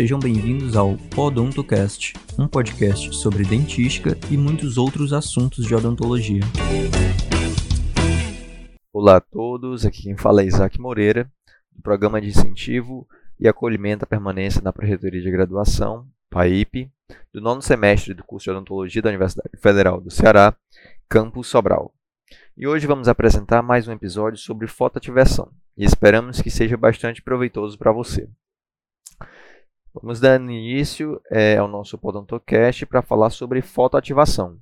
Sejam bem-vindos ao Podontocast, um podcast sobre dentística e muitos outros assuntos de odontologia. Olá a todos, aqui quem fala é Isaac Moreira, do Programa de Incentivo e Acolhimento à Permanência na Projetoria de Graduação, PAIP, do nono semestre do curso de Odontologia da Universidade Federal do Ceará, Campus Sobral. E hoje vamos apresentar mais um episódio sobre fotoativação e esperamos que seja bastante proveitoso para você. Vamos dar início é, ao nosso Podontocast para falar sobre fotoativação.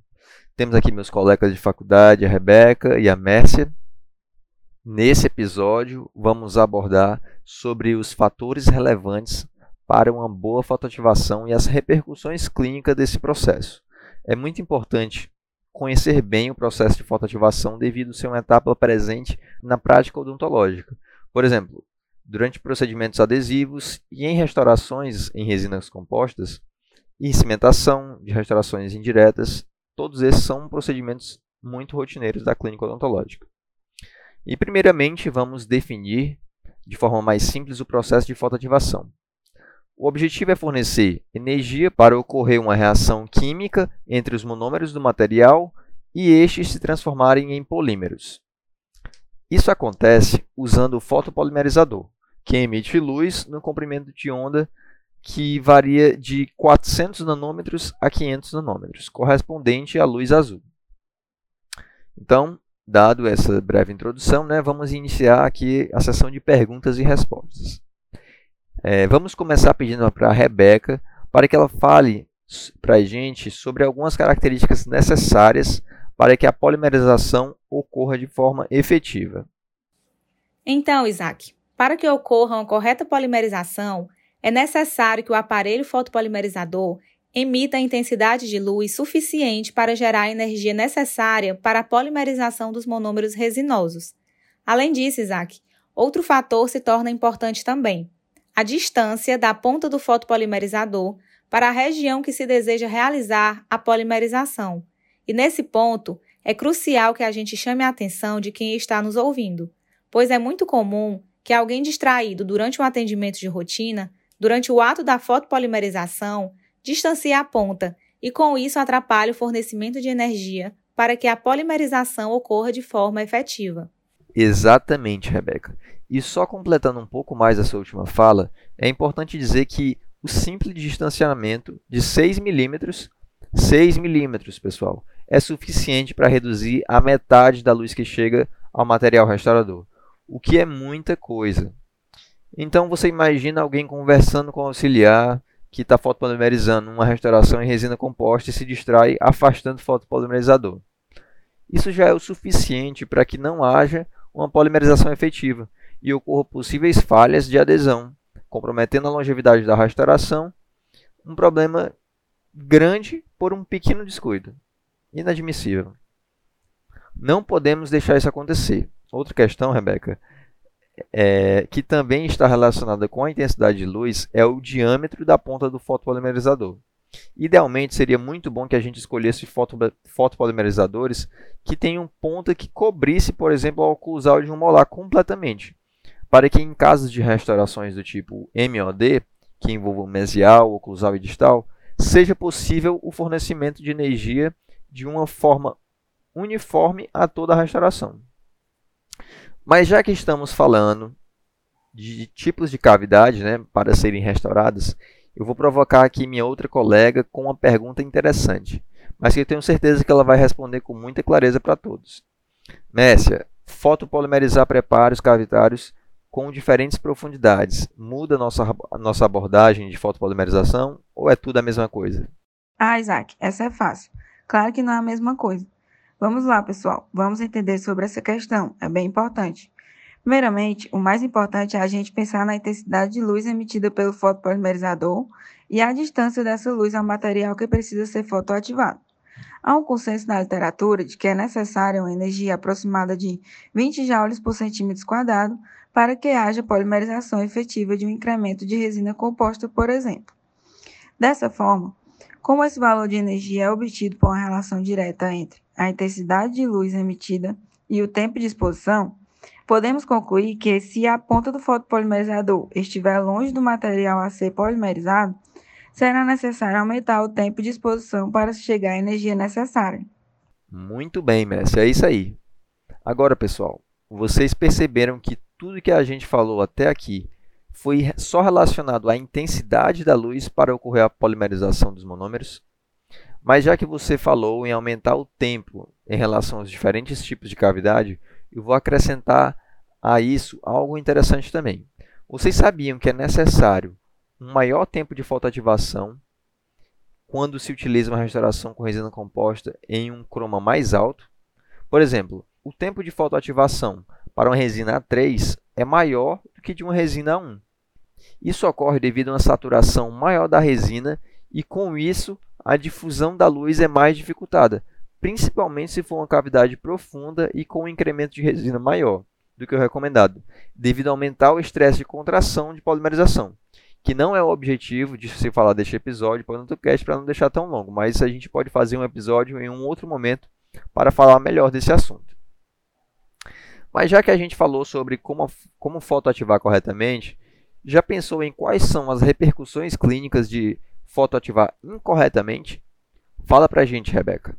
Temos aqui meus colegas de faculdade, a Rebeca e a Mércia. Nesse episódio, vamos abordar sobre os fatores relevantes para uma boa fotoativação e as repercussões clínicas desse processo. É muito importante conhecer bem o processo de fotoativação devido ser uma etapa presente na prática odontológica. Por exemplo, durante procedimentos adesivos e em restaurações em resinas compostas, e cimentação de restaurações indiretas, todos esses são procedimentos muito rotineiros da clínica odontológica. E primeiramente vamos definir de forma mais simples o processo de fotoativação. O objetivo é fornecer energia para ocorrer uma reação química entre os monômeros do material e estes se transformarem em polímeros. Isso acontece usando o fotopolimerizador, que emite luz no comprimento de onda que varia de 400 nanômetros a 500 nanômetros, correspondente à luz azul. Então, dado essa breve introdução, né, vamos iniciar aqui a sessão de perguntas e respostas. É, vamos começar pedindo para a Rebeca para que ela fale para a gente sobre algumas características necessárias para que a polimerização ocorra de forma efetiva. Então, Isaac, para que ocorra uma correta polimerização, é necessário que o aparelho fotopolimerizador emita a intensidade de luz suficiente para gerar a energia necessária para a polimerização dos monômeros resinosos. Além disso, Isaac, outro fator se torna importante também a distância da ponta do fotopolimerizador para a região que se deseja realizar a polimerização. E nesse ponto, é crucial que a gente chame a atenção de quem está nos ouvindo, pois é muito comum que alguém distraído durante um atendimento de rotina, durante o ato da fotopolimerização, distancie a ponta e com isso atrapalhe o fornecimento de energia para que a polimerização ocorra de forma efetiva. Exatamente, Rebeca. E só completando um pouco mais essa última fala, é importante dizer que o simples distanciamento de 6 milímetros, 6 milímetros, pessoal, é suficiente para reduzir a metade da luz que chega ao material restaurador, o que é muita coisa. Então você imagina alguém conversando com o auxiliar que está fotopolimerizando uma restauração em resina composta e se distrai afastando o fotopolimerizador. Isso já é o suficiente para que não haja uma polimerização efetiva e ocorram possíveis falhas de adesão, comprometendo a longevidade da restauração, um problema grande por um pequeno descuido. Inadmissível. Não podemos deixar isso acontecer. Outra questão, Rebeca, é, que também está relacionada com a intensidade de luz é o diâmetro da ponta do fotopolimerizador. Idealmente, seria muito bom que a gente escolhesse foto, fotopolimerizadores que tenham ponta que cobrisse, por exemplo, o oclusal de um molar completamente para que em casos de restaurações do tipo MOD, que envolvam mesial, oclusal e distal, seja possível o fornecimento de energia de uma forma uniforme a toda a restauração. Mas já que estamos falando de tipos de cavidade né, para serem restauradas, eu vou provocar aqui minha outra colega com uma pergunta interessante, mas que eu tenho certeza que ela vai responder com muita clareza para todos. Messia, fotopolimerizar preparos cavitários com diferentes profundidades. Muda nossa, nossa abordagem de fotopolimerização ou é tudo a mesma coisa? Ah, Isaac, essa é fácil. Claro que não é a mesma coisa. Vamos lá, pessoal. Vamos entender sobre essa questão. É bem importante. Primeiramente, o mais importante é a gente pensar na intensidade de luz emitida pelo fotopolimerizador e a distância dessa luz ao material que precisa ser fotoativado. Há um consenso na literatura de que é necessária uma energia aproximada de 20 joules por centímetro quadrado para que haja polimerização efetiva de um incremento de resina composta, por exemplo. Dessa forma, como esse valor de energia é obtido por uma relação direta entre a intensidade de luz emitida e o tempo de exposição, Podemos concluir que se a ponta do fotopolimerizador estiver longe do material a ser polimerizado, será necessário aumentar o tempo de exposição para chegar à energia necessária. Muito bem, Messi, é isso aí. Agora, pessoal, vocês perceberam que tudo que a gente falou até aqui foi só relacionado à intensidade da luz para ocorrer a polimerização dos monômeros? Mas já que você falou em aumentar o tempo em relação aos diferentes tipos de cavidade, eu vou acrescentar a isso algo interessante também. Vocês sabiam que é necessário um maior tempo de fotoativação quando se utiliza uma restauração com resina composta em um croma mais alto? Por exemplo, o tempo de fotoativação para uma resina A3 é maior do que de uma resina A1. Isso ocorre devido a uma saturação maior da resina e, com isso, a difusão da luz é mais dificultada, principalmente se for uma cavidade profunda e com um incremento de resina maior do que o recomendado, devido a aumentar o estresse de contração de polimerização, que não é o objetivo de se falar deste episódio para o cast para não deixar tão longo, mas a gente pode fazer um episódio em um outro momento para falar melhor desse assunto. Mas já que a gente falou sobre como, como fotoativar corretamente, já pensou em quais são as repercussões clínicas de fotoativar incorretamente? Fala pra gente, Rebeca.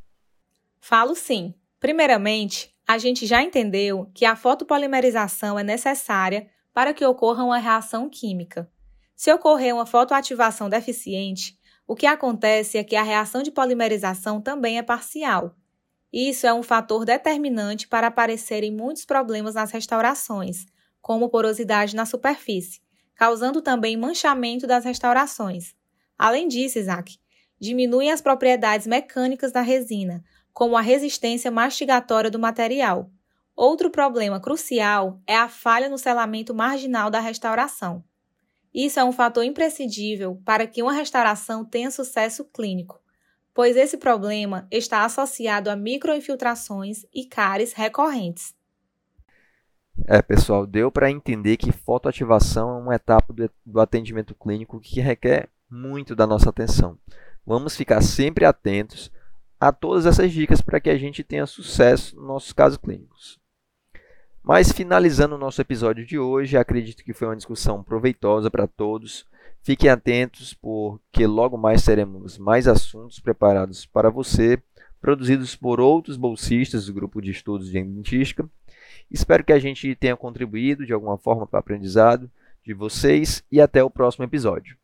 Falo sim. Primeiramente, a gente já entendeu que a fotopolimerização é necessária para que ocorra uma reação química. Se ocorrer uma fotoativação deficiente, o que acontece é que a reação de polimerização também é parcial. Isso é um fator determinante para aparecerem muitos problemas nas restaurações, como porosidade na superfície, causando também manchamento das restaurações. Além disso, Isaac, diminuem as propriedades mecânicas da resina, como a resistência mastigatória do material. Outro problema crucial é a falha no selamento marginal da restauração. Isso é um fator imprescindível para que uma restauração tenha sucesso clínico, pois esse problema está associado a microinfiltrações e cáries recorrentes. É, pessoal, deu para entender que fotoativação é uma etapa do, atendimento clínico que requer muito da nossa atenção. Vamos ficar sempre atentos a todas essas dicas para que a gente tenha sucesso nos nossos casos clínicos. Mas finalizando o nosso episódio de hoje, acredito que foi uma discussão proveitosa para todos. Fiquem atentos, porque logo mais teremos mais assuntos preparados para você, produzidos por outros bolsistas do grupo de estudos de dentística. Espero que a gente tenha contribuído de alguma forma para o aprendizado de vocês e até o próximo episódio.